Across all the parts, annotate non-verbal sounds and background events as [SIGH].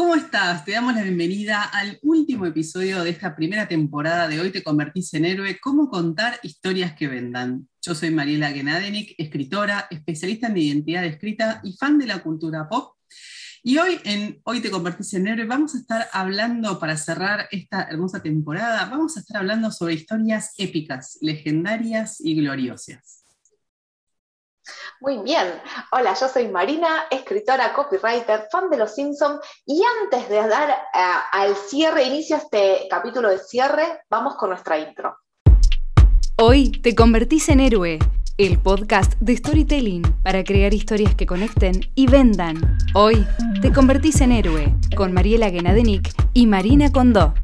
¿Cómo estás? Te damos la bienvenida al último episodio de esta primera temporada de Hoy te convertís en héroe, cómo contar historias que vendan. Yo soy Mariela Genadenik, escritora, especialista en identidad escrita y fan de la cultura pop. Y hoy en Hoy te convertís en héroe vamos a estar hablando, para cerrar esta hermosa temporada, vamos a estar hablando sobre historias épicas, legendarias y gloriosas. Muy bien. Hola, yo soy Marina, escritora, copywriter, fan de Los Simpsons. Y antes de dar eh, al cierre, inicio este capítulo de cierre, vamos con nuestra intro. Hoy te convertís en héroe, el podcast de storytelling para crear historias que conecten y vendan. Hoy te convertís en héroe con Mariela Genadenik y Marina Condó.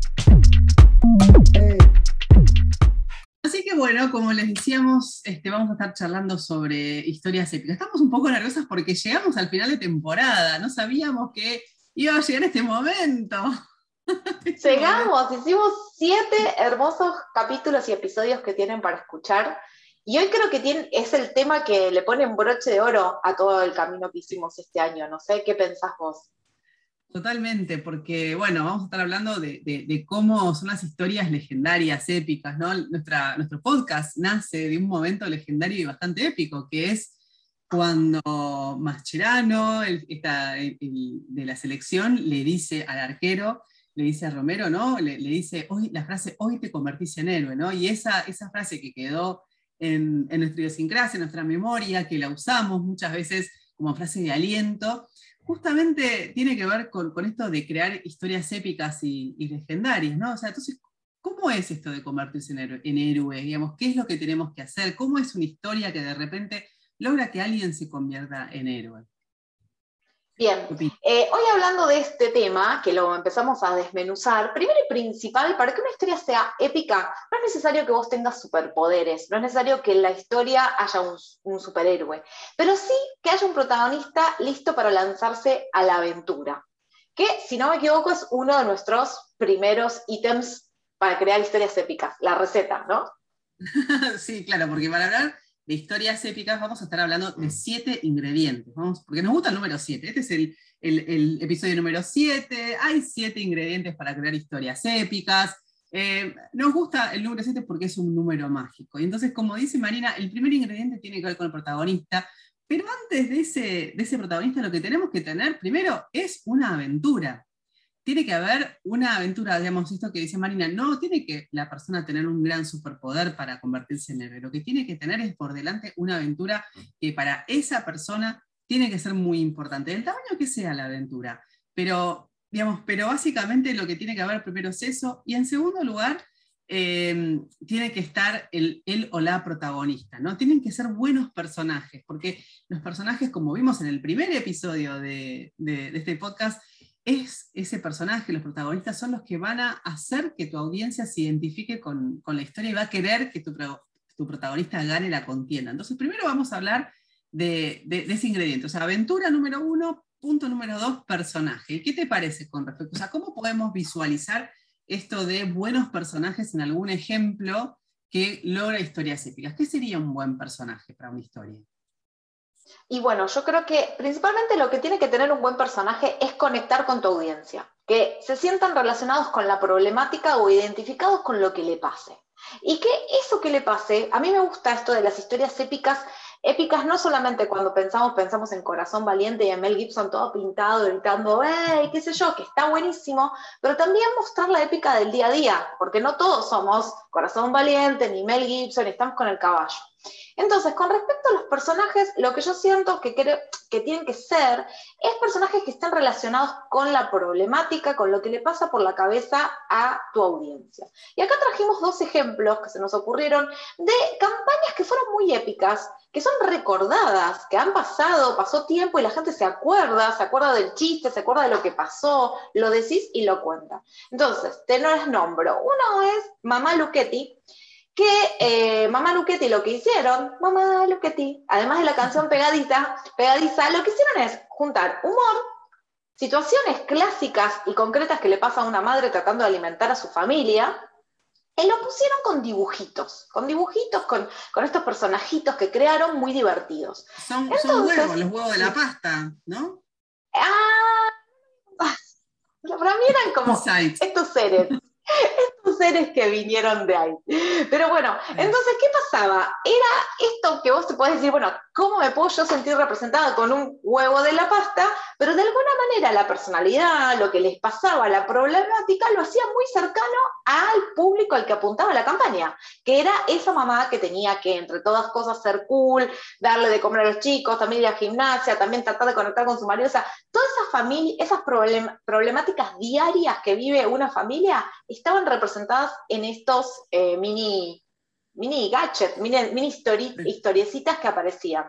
Bueno, como les decíamos, este, vamos a estar charlando sobre historias épicas. Estamos un poco nerviosas porque llegamos al final de temporada, no sabíamos que iba a llegar este momento. [LAUGHS] Llegamos, hicimos siete hermosos capítulos y episodios que tienen para escuchar. Y hoy creo que es el tema que le pone un broche de oro a todo el camino que hicimos este año. No sé, ¿qué pensás vos? Totalmente, porque bueno, vamos a estar hablando de, cómo son las historias legendarias, épicas, ¿no? Nuestro podcast nace de un momento legendario y bastante épico, que es cuando Mascherano, de la selección, le dice al arquero, le dice a Romero, ¿no? Le, dice hoy, la frase, hoy te convertís en héroe, ¿no? Y esa, esa frase que quedó en, en nuestra idiosincrasia, en nuestra memoria, que la usamos muchas veces como frase de aliento, justamente tiene que ver con, esto de crear historias épicas y, legendarias, ¿no? O sea, entonces, ¿cómo es esto de convertirse en héroe, en héroe? Digamos, ¿qué es lo que tenemos que hacer? ¿Cómo es una historia que de repente logra que alguien se convierta en héroe? Bien, eh, hoy hablando de este tema, que lo empezamos a desmenuzar, primero y principal, para que una historia sea épica, no es necesario que vos tengas superpoderes, no es necesario que en la historia haya un, superhéroe, pero sí que haya un protagonista listo para lanzarse a la aventura, que si no me equivoco es uno de nuestros primeros ítems para crear historias épicas, la receta, ¿no? [LAUGHS] sí, claro, porque para hablar de historias épicas, vamos a estar hablando de siete ingredientes, vamos, porque nos gusta el número siete. Este es el, episodio número siete, hay siete ingredientes para crear historias épicas. Eh, nos gusta el número siete porque es un número mágico. Y entonces, como dice Marina, el primer ingrediente tiene que ver con el protagonista, pero antes de ese, de ese protagonista lo que tenemos que tener primero es una aventura tiene que haber una aventura, digamos, esto que dice Marina, no tiene que la persona tener un gran superpoder para convertirse en héroe, lo que tiene que tener es por delante una aventura que para esa persona tiene que ser muy importante, del tamaño que sea la aventura, pero, digamos, pero básicamente lo que tiene que haber primero es eso, y en segundo lugar, em, tiene que estar el, o la protagonista, ¿no? Tienen que ser buenos personajes, porque los personajes, como vimos en el primer episodio de este podcast, es ese personaje, los protagonistas son los que van a hacer que tu audiencia se identifique con, la historia y va a querer que tu, protagonista gane la contienda. Entonces, primero vamos a hablar de, ese ingrediente. O sea, aventura número uno, punto número dos, personaje. ¿Qué te parece con respecto? O sea, ¿cómo podemos visualizar esto de buenos personajes en algún ejemplo que logra historias épicas? ¿Qué sería un buen personaje para una historia? Y bueno, yo creo que principalmente lo que tiene que tener un buen personaje es conectar con tu audiencia, que se sientan relacionados con la problemática o identificados con lo que le pase. Y que eso que le pase, a mí me gusta esto de las historias épicas, épicas no solamente cuando pensamos, pensamos en Corazón Valiente y en Mel Gibson todo pintado, gritando, ¡hey! qué sé yo, que está buenísimo, pero también mostrar la épica del día a día, porque no todos somos Corazón Valiente ni Mel Gibson, estamos con el caballo. Entonces, con respecto a los personajes, lo que yo siento que, que tienen que ser es personajes que estén relacionados con la problemática, con lo que le pasa por la cabeza a tu audiencia. Y acá trajimos dos ejemplos que se nos ocurrieron de campañas que fueron muy épicas, que son recordadas, que han pasado, pasó tiempo y la gente se acuerda, se acuerda del chiste, se acuerda de lo que pasó, lo decís y lo cuenta. Entonces, te los nombro. Uno es Mamá Luchetti, que eh, Mamá Luchetti lo que hicieron, Mamá Luchetti, además de la canción pegadita, pegadiza, lo que hicieron es juntar humor, situaciones clásicas y concretas que le pasa a una madre tratando de alimentar a su familia, y lo pusieron con dibujitos, con dibujitos, con, estos personajitos que crearon muy divertidos. Son, huevos, los huevos de la pasta, ¿no? Ah, [LAUGHS] eran como estos seres estos seres que vinieron de ahí. Pero bueno, entonces, ¿qué pasaba? Era esto que vos te podés decir, bueno, ¿cómo me puedo yo sentir representada con un huevo de la pasta? Pero de alguna manera la personalidad, lo que les pasaba, la problemática, lo hacía muy cercano al público al que apuntaba la campaña, que era esa mamá que tenía que, entre todas cosas, ser cool, darle de comer a los chicos, también ir a gimnasia, también tratar de conectar con su marido. O sea, todas esas familias, esas problemáticas diarias que vive una familia, estaban representadas en estos eh, mini, mini gadgets, mini, mini historiecitas que aparecían.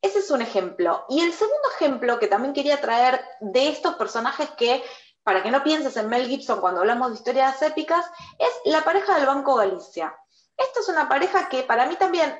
Ese es un ejemplo. Y el segundo ejemplo que también quería traer de estos personajes que, para que no pienses en Mel Gibson cuando hablamos de historias épicas, es la pareja del Banco Galicia. Esta es una pareja que para mí también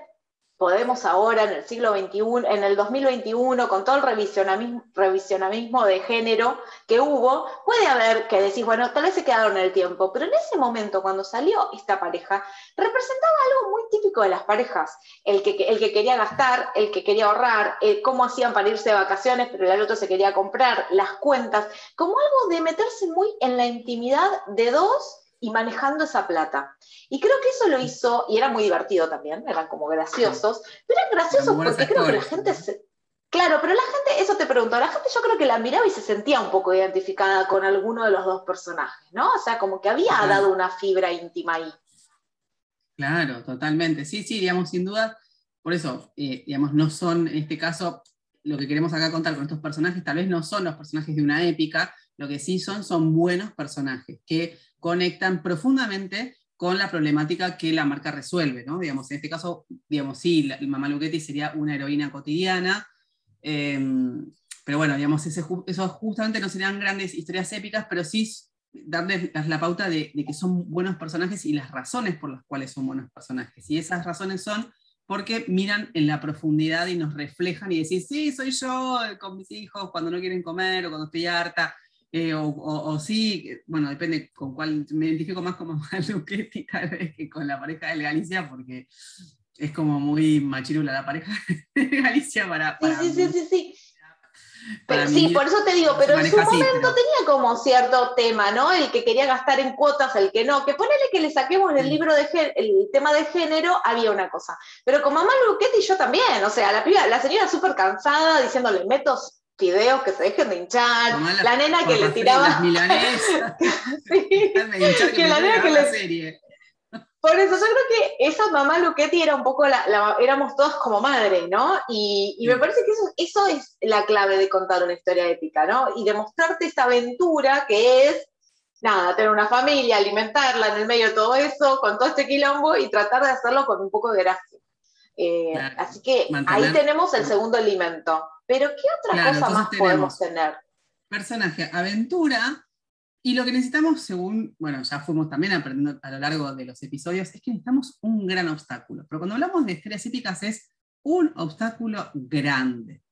podemos ahora en el siglo XXI, en el 2021, con todo el revisionismo, de género que hubo, puede haber que decís, bueno, tal vez se quedaron en el tiempo, pero en ese momento, cuando salió esta pareja, representaba algo muy típico de las parejas, el que, el que quería gastar, el que quería ahorrar, cómo hacían para irse de vacaciones, pero el otro se quería comprar, las cuentas, como algo de meterse muy en la intimidad de dos y manejando esa plata. Y creo que eso lo hizo, y era muy divertido también, eran como graciosos, pero eran graciosos porque creo que la gente se... Claro, pero la gente, eso te pregunto, la gente yo creo que la miraba y se sentía un poco identificada con alguno de los dos personajes, ¿no? O sea, como que había dado una fibra íntima ahí. Claro, totalmente. Sí, sí, digamos, sin duda. Por eso, eh, digamos, no son, en este caso, lo que queremos acá contar con estos personajes, tal vez no son los personajes de una épica, lo que sí son, son buenos personajes que conectan profundamente con la problemática que la marca resuelve, ¿no? Digamos, en este caso, digamos, sí, la, Mamá Luchetti sería una heroína cotidiana, em, pero bueno, digamos, ese, eso justamente no serían grandes historias épicas, pero sí darles la pauta de, que son buenos personajes y las razones por las cuales son buenos personajes. Y esas razones son porque miran en la profundidad y nos reflejan y decís, sí, soy yo con mis hijos cuando no quieren comer o cuando estoy harta. Eh, o, sí, bueno, depende con cuál, me identifico más como [LAUGHS] Luquetti tal vez que con la pareja de Galicia, porque es como muy machirula la pareja [LAUGHS] de Galicia para... sí, sí, sí, sí, sí, por eso te digo, pero en su momento tenía como cierto tema, ¿no? El que quería gastar en cuotas, el que no. Que ponele que le saquemos el libro de el tema de género, había una cosa. Pero con mamá Luquetti yo también, o sea, la, la señora súper cansada diciéndole, metos fideos que se dejen de hinchar, la, nena que le [LAUGHS] tiraba... que, la nena que le... Serie. Por eso yo creo que esa mamá Luquetti era un poco, la, éramos todos como madre, ¿no? Y, me parece que eso, eso, es la clave de contar una historia épica, ¿no? Y demostrarte esa aventura que es, nada, tener una familia, alimentarla en el medio de todo eso, con todo este quilombo y tratar de hacerlo con un poco de gracia. Eh, así que ahí tenemos el segundo alimento. Pero ¿qué otra cosa más podemos tener? Personaje, aventura, y lo que necesitamos, según, bueno, ya fuimos también aprendiendo a lo largo de los episodios, es que necesitamos un gran obstáculo. Pero cuando hablamos de historias épicas es un obstáculo grande.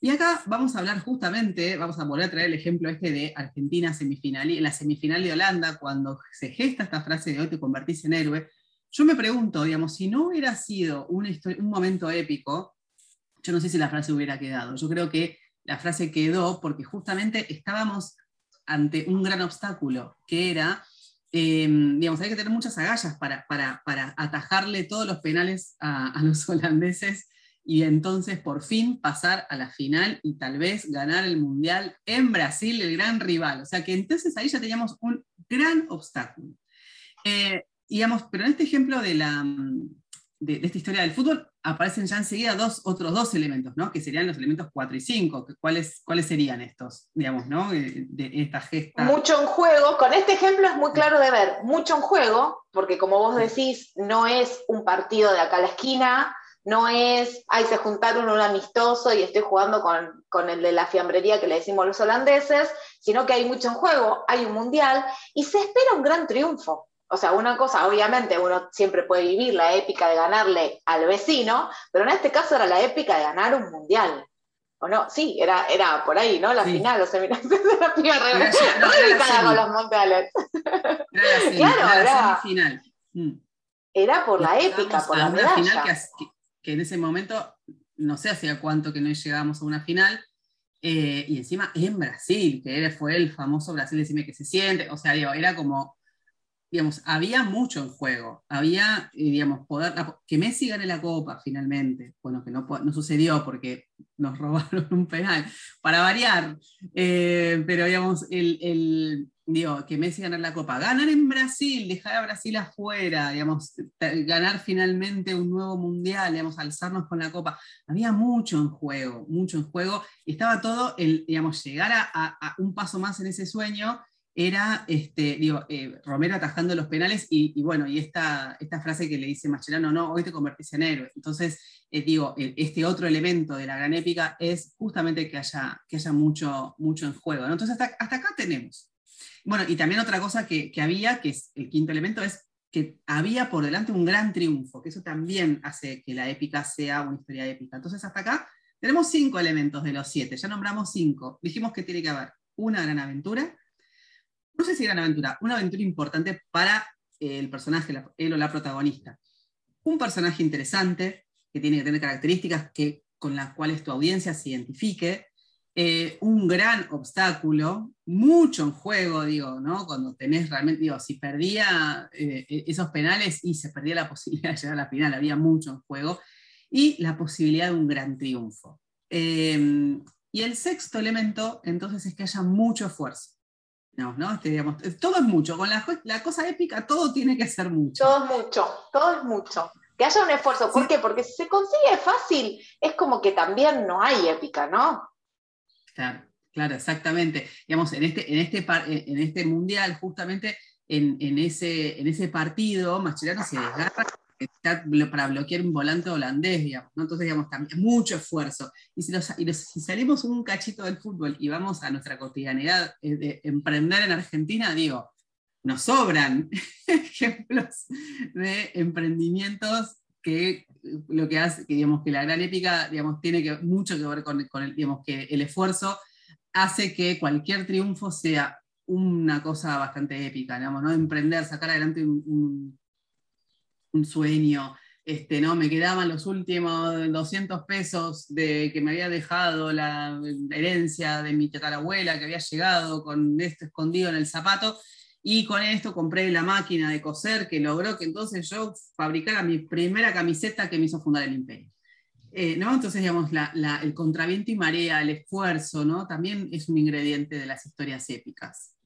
Y acá vamos a hablar justamente, vamos a volver a traer el ejemplo este de Argentina semifinal, en la semifinal de Holanda, cuando se gesta esta frase de hoy te convertís en héroe. Yo me pregunto, digamos, si no hubiera sido un, momento épico, yo no sé si la frase hubiera quedado. Yo creo que la frase quedó porque justamente estábamos ante un gran obstáculo, que era, em, digamos, hay que tener muchas agallas para, para, atajarle todos los penales a, los [LAUGHS] holandeses y entonces por fin pasar a la final y tal vez ganar el Mundial en Brasil, el gran rival. O sea que entonces ahí ya teníamos un gran obstáculo. Eh, digamos, pero en este ejemplo de la, de, esta historia del fútbol aparecen ya enseguida dos, otros dos elementos, ¿no? que serían los elementos 4 y 5. ¿Cuáles, ¿Cuáles serían estos, digamos, ¿no? de, esta gesta? Mucho en juego, con este ejemplo es muy claro de ver, mucho en juego, porque como vos decís, no es un partido de acá a la esquina, no es, ay, se juntaron un amistoso y estoy jugando con, con, el de la fiambrería que le decimos los holandeses, sino que hay mucho en juego, hay un mundial y se espera un gran triunfo o sea, una cosa, obviamente uno siempre puede vivir la épica de ganarle al vecino, pero en este caso era la épica de ganar un mundial. ¿O no? Sí, era, era por ahí, ¿no? La final, o sea, mira, la no, [LAUGHS] era con los mundiales. Era claro, era, final. Mm. Era por la épica, por la medalla. final que, que, en ese momento, no sé hacía cuánto que no llegábamos a una final, eh, y encima en Brasil, que fue el famoso Brasil, decime que se siente, o sea, digo, era como, digamos, había mucho en juego, había, digamos, poder, que Messi gane la Copa finalmente, bueno, que no, no sucedió porque nos [LAUGHS] robaron un penal, para variar, eh, pero digamos, el, digo, que Messi gane la Copa, ganar en Brasil, dejar a Brasil afuera, digamos, ganar finalmente un nuevo mundial, digamos, alzarnos con la Copa, había mucho en juego, mucho en juego, y estaba todo, el, digamos, llegar a un paso más en ese sueño, era este, digo, eh, Romero atajando los penales y, bueno, y esta, esta frase que le dice Mascherano, no, hoy te convertís en héroe. Entonces, eh, digo, este otro elemento de la gran épica es justamente que haya, que haya mucho, mucho en juego. Entonces, hasta, hasta, acá tenemos. Bueno, y también otra cosa que, que, había, que es el quinto elemento, es que había por delante un gran triunfo, que eso también hace que la épica sea una historia épica. Entonces, hasta acá tenemos cinco elementos de los siete, ya nombramos cinco. Dijimos que tiene que haber una gran aventura, no sé si gran aventura, una aventura importante para eh, el personaje, él o la protagonista. Un personaje interesante, que tiene que tener características que, con las cuales tu audiencia se identifique, eh, un gran obstáculo, mucho en juego, digo, ¿no? Cuando tenés realmente, digo, si perdía eh, esos penales y se perdía la [LAUGHS] posibilidad de llegar a la final, había mucho en juego, y la posibilidad de un gran triunfo. y el sexto elemento, entonces, es que haya mucho esfuerzo. No, ¿no? Este, digamos, todo es mucho. Con la, la, cosa épica, todo tiene que ser mucho. Todo es mucho, todo es mucho. Que haya un esfuerzo. ¿Por qué? Porque si se consigue fácil, es como que también no hay épica, ¿no? Claro, claro, exactamente. Digamos, en este, en este, en este mundial, justamente en, en, ese, en ese partido, Mascherano se desgarra para bloquear un volante holandés, digamos, ¿no? Entonces, digamos, también mucho esfuerzo. Y si, si, salimos un cachito del fútbol y vamos a nuestra cotidianidad eh, de emprender en Argentina, digo, nos sobran [LAUGHS] ejemplos de emprendimientos que lo que hace, que, digamos, que la gran épica, digamos, tiene mucho que ver con, con el, digamos, que el esfuerzo hace que cualquier triunfo sea una cosa bastante épica, digamos, ¿no? Emprender, sacar adelante un un sueño, este, ¿no? Me quedaban los últimos 200 pesos de, que me había dejado la herencia de mi tatarabuela que había llegado con esto escondido en el zapato. Y con esto compré la máquina de coser que logró que entonces yo fabricara mi primera camiseta que me hizo fundar el imperio. Eh, ¿no? Entonces, digamos, el contraviento y marea, el esfuerzo, ¿no? También es un ingrediente de las historias épicas.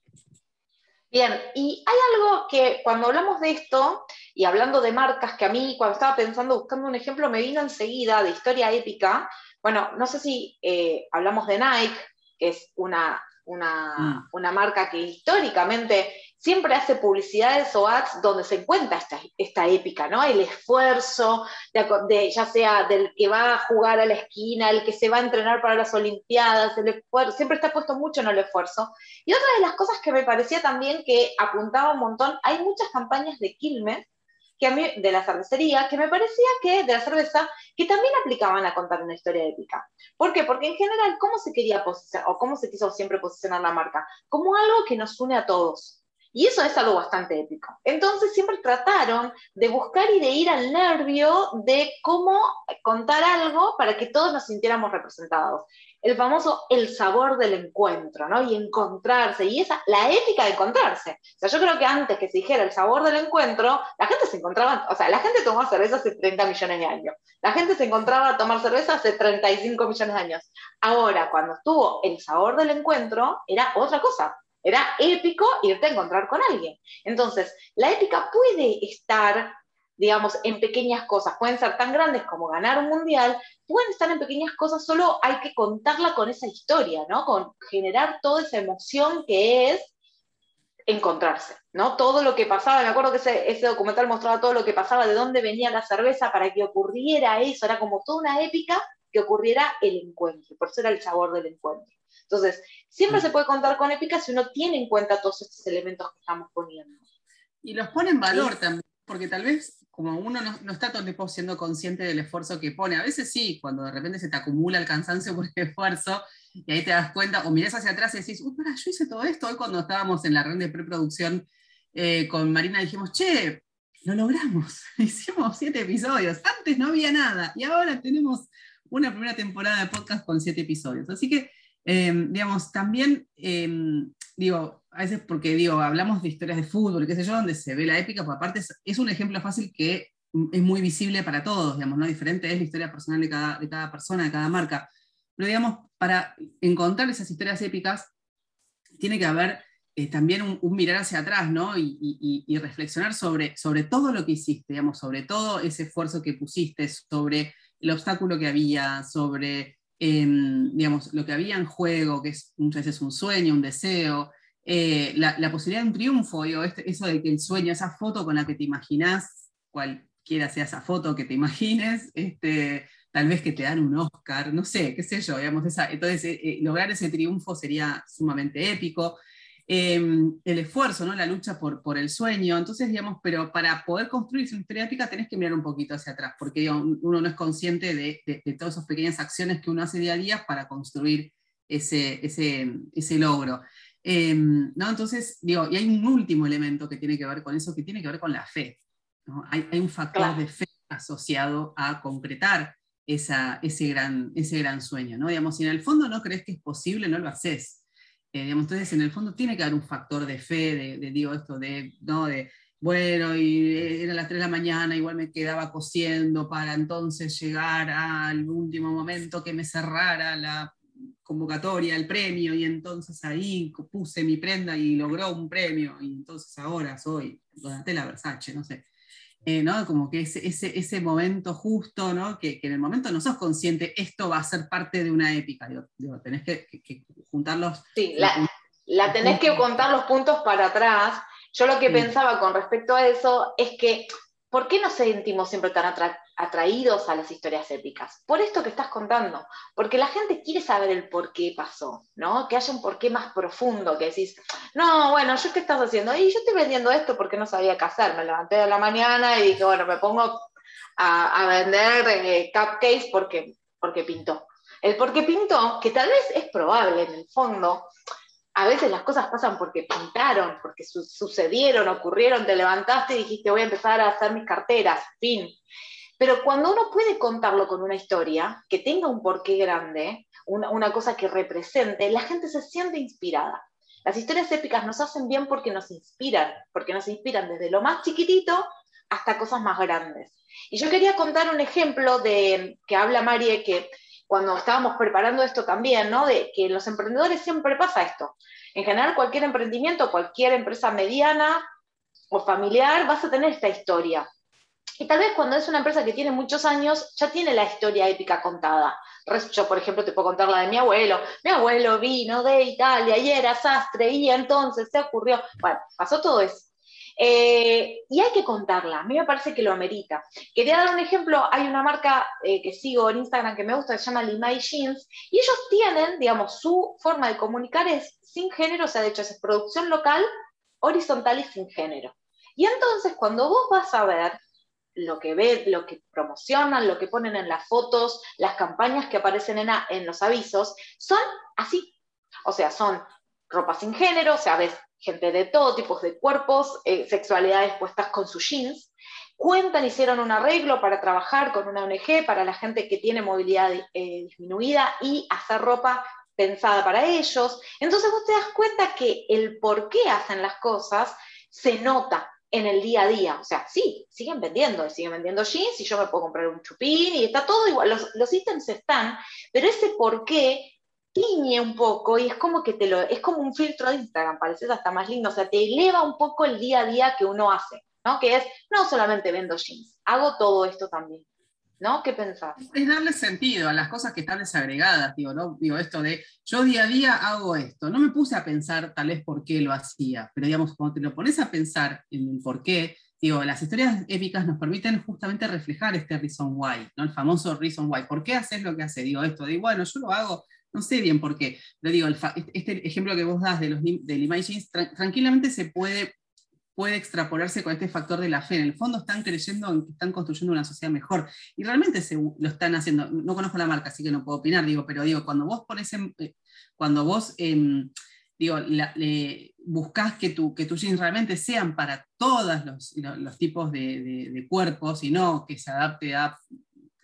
Bien, y hay algo que cuando hablamos de esto, y hablando de marcas, que a mí cuando estaba pensando, buscando un ejemplo, me vino enseguida de historia épica. Bueno, no sé si eh, hablamos de Nike, que es una, una, mm. una marca que históricamente siempre hace publicidades o ads donde se encuentra esta, esta épica, ¿no? El esfuerzo, de, ya sea del que va a jugar a la esquina, el que se va a entrenar para las Olimpiadas, el esfuerzo, siempre está puesto mucho en el esfuerzo. Y otra de las cosas que me parecía también que apuntaba un montón, hay muchas campañas de Quilmes, que a mí, de la cervecería, que me parecía que, de la cerveza, que también aplicaban a contar una historia épica. ¿Por qué? Porque en general, ¿cómo se quería posicionar, o cómo se quiso siempre posicionar la marca? Como algo que nos une a todos y eso es algo bastante épico. Entonces siempre trataron de buscar y de ir al nervio de cómo contar algo para que todos nos sintiéramos representados. El famoso el sabor del encuentro, ¿no? Y encontrarse, y esa, la épica de encontrarse. O sea, yo creo que antes que se dijera el sabor del encuentro, la gente se encontraba, o sea, la gente tomaba cerveza hace 30 millones de años. La gente se encontraba a tomar cerveza hace 35 millones de años. Ahora, cuando estuvo el sabor del encuentro, era otra cosa era épico irte a encontrar con alguien. Entonces, la épica puede estar, digamos, en pequeñas cosas. Pueden ser tan grandes como ganar un mundial, pueden estar en pequeñas cosas, solo hay que contarla con esa historia, ¿no? Con generar toda esa emoción que es encontrarse, ¿no? Todo lo que pasaba, me acuerdo que ese, ese, documental mostraba todo lo que pasaba, de dónde venía la cerveza para que ocurriera eso, era como toda una épica que ocurriera el encuentro, por eso era el sabor del encuentro. Entonces, siempre mm. se puede contar con épica si uno tiene en cuenta todos estos elementos que estamos poniendo. Y los pone en valor también, porque tal vez como uno no, está todo el tiempo siendo consciente del esfuerzo que pone, a veces sí, cuando de repente se te acumula el cansancio [LAUGHS] por el esfuerzo, y ahí te das cuenta, o mirás hacia atrás y decís, uy, para, yo hice todo esto. Hoy cuando estábamos en la red de preproducción eh, con Marina dijimos, che, lo logramos, [LAUGHS] hicimos siete episodios, antes no había nada, y ahora tenemos una primera temporada de podcast con siete episodios. Así que Em, digamos, también, em, digo, a veces porque, digo, hablamos de historias de fútbol, qué sé yo, donde se ve la épica, pues aparte es, un ejemplo fácil que es muy visible para todos, digamos, ¿no? Diferente es la historia personal de cada, de cada persona, de cada marca. Pero, digamos, para encontrar esas historias épicas, tiene que haber eh, también un, mirar hacia atrás, ¿no? Y, reflexionar sobre, sobre todo lo que hiciste, digamos, sobre todo ese esfuerzo que pusiste, sobre el obstáculo que había, sobre, em, digamos, lo que había en juego, que es muchas veces un sueño, un deseo, eh, la, posibilidad de un triunfo, digo, este, eso de que el sueño, esa foto con la que te imaginas, cualquiera sea esa foto que te imagines, este, tal vez que te dan un Oscar, no sé, qué sé yo, digamos, entonces eh, lograr ese triunfo sería sumamente épico. Em, el esfuerzo, ¿no? la lucha por, por el sueño. Entonces, digamos, pero para poder construir una historia épica tenés que mirar un poquito hacia atrás, porque uno no es consciente de, de, todas esas pequeñas acciones que uno hace día a día para construir ese, ese, ese logro. Em, ¿no? Entonces, digo, y hay un último elemento que tiene que ver con eso, que tiene que ver con la fe. Hay, hay, un factor de fe asociado a concretar esa, ese, gran, ese gran sueño. ¿no? Digamos, si en el fondo no crees que es posible, no lo haces. Eh, entonces, en el fondo tiene que haber un factor de fe, de, digo esto, de, ¿no? de, bueno, y era las 3 de la mañana, igual me quedaba cosiendo para entonces llegar al último momento que me cerrara la convocatoria, el premio, y entonces ahí puse mi prenda y logró un premio, y entonces ahora soy Donatella Versace, no sé. Eh, ¿no? Como que ese, ese, ese momento justo, ¿no? Que, que, en el momento no sos consciente, esto va a ser parte de una épica, digo, tenés que, que, juntarlos. Sí, la, la tenés que contar los puntos para atrás. Yo lo que pensaba con respecto a eso es que, ¿por qué nos sentimos siempre tan atraídos a las historias épicas. Por esto que estás contando, porque la gente quiere saber el por qué pasó, ¿no? Que haya un porqué más profundo, que decís, no, bueno, ¿yo qué estás haciendo? Y yo estoy vendiendo esto porque no sabía qué hacer. Me levanté de la mañana y dije, bueno, me pongo a, vender eh, cupcakes porque, porque pintó. El porque pintó, que tal vez es probable en el fondo, a veces las cosas pasan porque pintaron, porque sucedieron, ocurrieron, te levantaste y dijiste voy a empezar a hacer mis carteras, fin. Pero cuando uno puede contarlo con una historia que tenga un porqué grande, una, cosa que represente, la gente se siente inspirada. Las historias épicas nos hacen bien porque nos inspiran, porque nos inspiran desde lo más chiquitito hasta cosas más grandes. Y yo quería contar un ejemplo de que habla Marie, que cuando estábamos preparando esto también, ¿no? De que los emprendedores siempre pasa esto. En general, cualquier emprendimiento, cualquier empresa mediana o familiar, vas a tener esta historia. Y tal vez cuando es una empresa que tiene muchos años, ya tiene la historia épica contada. Yo, por ejemplo, te puedo contar la de mi abuelo. Mi abuelo vino de Italia y era sastre y entonces se ocurrió. Bueno, pasó todo eso. Eh, y hay que contarla, a mí me parece que lo amerita. Quería dar un ejemplo, hay una marca eh, que sigo en Instagram que me gusta, se llama Limay Jeans, y ellos tienen, digamos, su forma de comunicar es sin género, o sea, de hecho es producción local, horizontal y sin género. Y entonces cuando vos vas a ver lo que ve, lo que promocionan, lo que ponen en las fotos, las campañas que aparecen en, los avisos, son así. O sea, son ropa sin género, o sea, ves gente de todo tipo de cuerpos, eh, sexualidades puestas con sus jeans. Cuentan, hicieron un arreglo para trabajar con una ONG para la gente que tiene movilidad eh, disminuida y hacer ropa pensada para ellos. Entonces vos te das cuenta que el por qué hacen las cosas se nota, en el día a día. O sea, sí, siguen vendiendo, siguen vendiendo jeans y yo me puedo comprar un chupín y está todo igual, los, los ítems están, pero ese por qué tiñe un poco y es como que te lo, es como un filtro de Instagram, parece hasta más lindo, o sea, te eleva un poco el día a día que uno hace, ¿no? Que es, no solamente vendo jeans, hago todo esto también. ¿no? ¿Qué pensás? Es darle sentido a las cosas que están desagregadas, digo, ¿no? Digo, esto de yo día a día hago esto. No me puse a pensar tal vez por qué lo hacía, pero digamos, cuando te lo pones a pensar en por qué, digo, las historias épicas nos permiten justamente reflejar este reason why, ¿no? El famoso reason why. ¿Por qué haces lo que haces? Digo, esto de, bueno, yo lo hago, no sé bien por qué, pero digo, este, este ejemplo que vos das de los del Imagines, tranquilamente se puede puede extrapolarse con este factor de la fe. En el fondo están creyendo en que están construyendo una sociedad mejor. Y realmente se, lo están haciendo. No conozco la marca, así que no puedo opinar, digo, pero digo, cuando vos pones en, eh, cuando vos em, digo, buscas que, tu, que tus jeans realmente sean para todos los, los, tipos de, de, cuerpos y no que se adapte a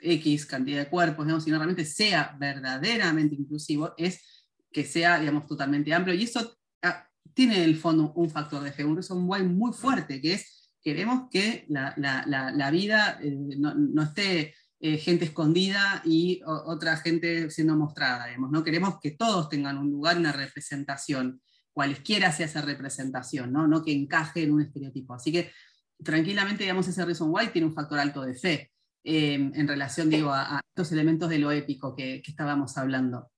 X cantidad de cuerpos, sino realmente sea verdaderamente inclusivo, es que sea, digamos, totalmente amplio. Y eso ah, tiene en el fondo un factor de fe, un reason why muy fuerte, que es queremos que la, vida eh, no, esté eh, gente escondida y otra gente siendo mostrada, digamos, ¿no? Queremos que todos tengan un lugar, una representación, cualesquiera sea esa representación, ¿no? No que encaje en un estereotipo. Así que tranquilamente, digamos, ese reason why tiene un factor alto de fe eh, en relación, digo, a, estos elementos de lo épico que, estábamos hablando.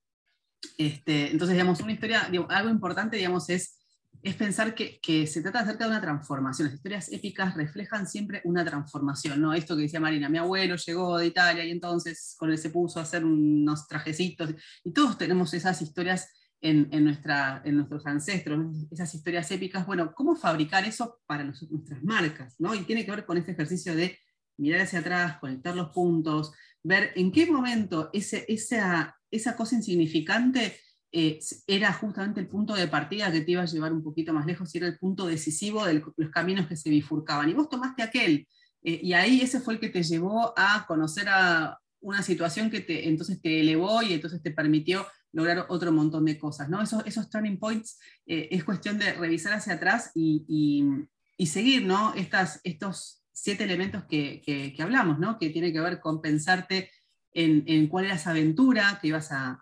Este, entonces, digamos, una historia, algo importante, digamos, es es pensar que, se trata acerca de una transformación. Las historias épicas reflejan siempre una transformación, ¿no? Esto que decía Marina, mi abuelo llegó de Italia y entonces con él se puso a hacer unos trajecitos, y todos tenemos esas historias en, nuestra, en nuestros ancestros, esas historias épicas. Bueno, ¿cómo fabricar eso para nuestras marcas? ¿no? Y tiene que ver con este ejercicio de mirar hacia atrás, conectar los puntos, ver en qué momento ese, esa, esa cosa insignificante eh, era justamente el punto de partida que te iba a llevar un poquito más lejos y era el punto decisivo de los caminos que se bifurcaban. Y vos tomaste aquel, eh, y ahí ese fue el que te llevó a conocer a una situación que te, entonces te elevó y entonces te permitió lograr otro montón de cosas. ¿no? Esos, esos turning points eh, es cuestión de revisar hacia atrás y, y, seguir ¿no? Estas, estos siete elementos que, que, hablamos, ¿no? que tiene que ver con pensarte en, cuál era esa aventura que ibas a,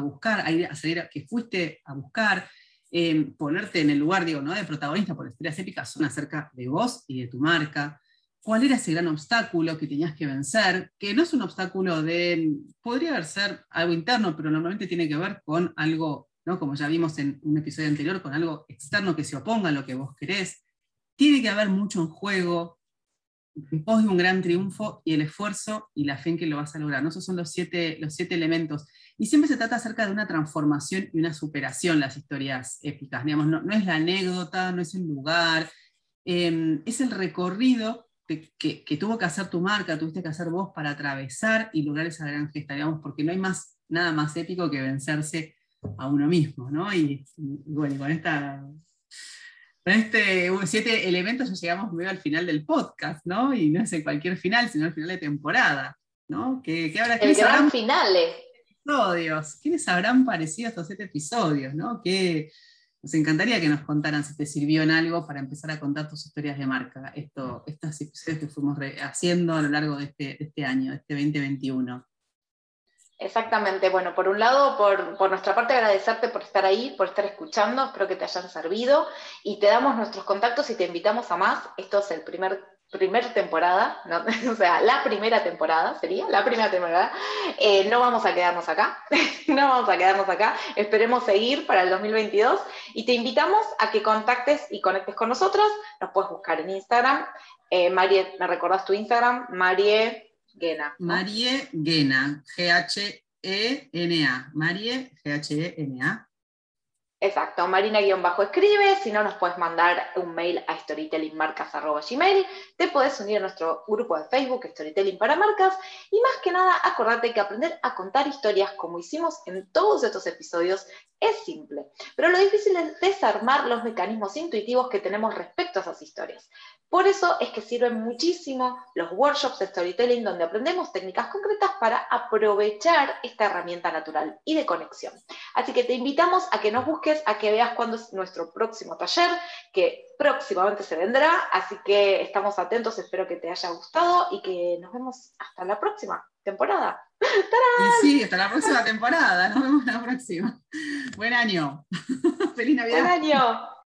buscar, a, salir, que fuiste a buscar, em, ponerte en el lugar, digo, ¿no? de protagonista, las historias épicas son acerca de vos y de tu marca. ¿Cuál era ese gran obstáculo que tenías que vencer? Que no es un obstáculo de, podría ser algo interno, pero normalmente tiene que ver con algo, ¿no? como ya vimos en un episodio anterior, con algo externo que se oponga a lo que vos querés. Tiene que haber mucho en juego, en pos de un gran triunfo y el esfuerzo y la fe en que lo vas a lograr. ¿no? Esos son los siete, los siete elementos. Y siempre se trata acerca de una transformación y una superación, las historias épicas. Digamos, no, es la anécdota, no es el lugar, em, es el recorrido que, tuvo que hacer tu marca, tuviste que hacer vos para atravesar y lograr esa gran gesta, digamos, porque no hay más, nada más épico que vencerse a uno mismo. ¿no? Y, y bueno, con esta con este siete elementos ya llegamos medio al final del podcast, ¿no? Y no es el cualquier final, sino el final de temporada, ¿no? ¿Qué, qué habrá, el gran final. Episodios. ¿Quiénes habrán parecido estos siete episodios, no? Que nos encantaría que nos contaran si te sirvió en algo para empezar a contar tus historias de marca, estos episodios que fuimos haciendo a lo largo de este, de este año, de este 2021. Exactamente, bueno, por un lado, por, nuestra parte agradecerte por estar ahí, por estar escuchando, espero que te hayan servido y te damos nuestros contactos y te invitamos a más. Esto es el primer, primer temporada, [LAUGHS] o sea, la primera temporada sería, la primera temporada. Eh, no vamos a quedarnos acá, [LAUGHS] no vamos a quedarnos acá, esperemos seguir para el 2022 y te invitamos a que contactes y conectes con nosotros, nos puedes buscar en Instagram. Eh, Marie, ¿me recordás tu Instagram? Marie Gena. Marie Gena, G-H-E-N-A. Marie, G-H-E-N-A. Exacto, Marina-escribe, si no nos puedes mandar un mail a storytellingmarcas.gmail, te puedes unir a nuestro grupo de Facebook Storytelling para Marcas y más que nada acordate que aprender a contar historias como hicimos en todos estos episodios es simple, pero lo difícil es desarmar los mecanismos intuitivos que tenemos respecto a esas historias. Por eso es que sirven muchísimo los workshops de storytelling donde aprendemos técnicas concretas para aprovechar esta herramienta natural y de conexión. Así que te invitamos a que nos busques, a que veas cuándo es nuestro próximo taller, que próximamente se vendrá. Así que estamos atentos, espero que te haya gustado y que nos vemos hasta la próxima temporada. [LAUGHS] Y sí, hasta la próxima temporada. Nos vemos la próxima. Buen año. [LAUGHS] Feliz Navidad. Buen año.